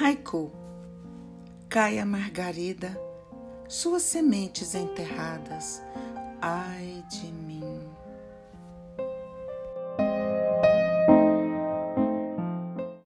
Haiku Caia margarida, suas sementes enterradas. Ai de mim!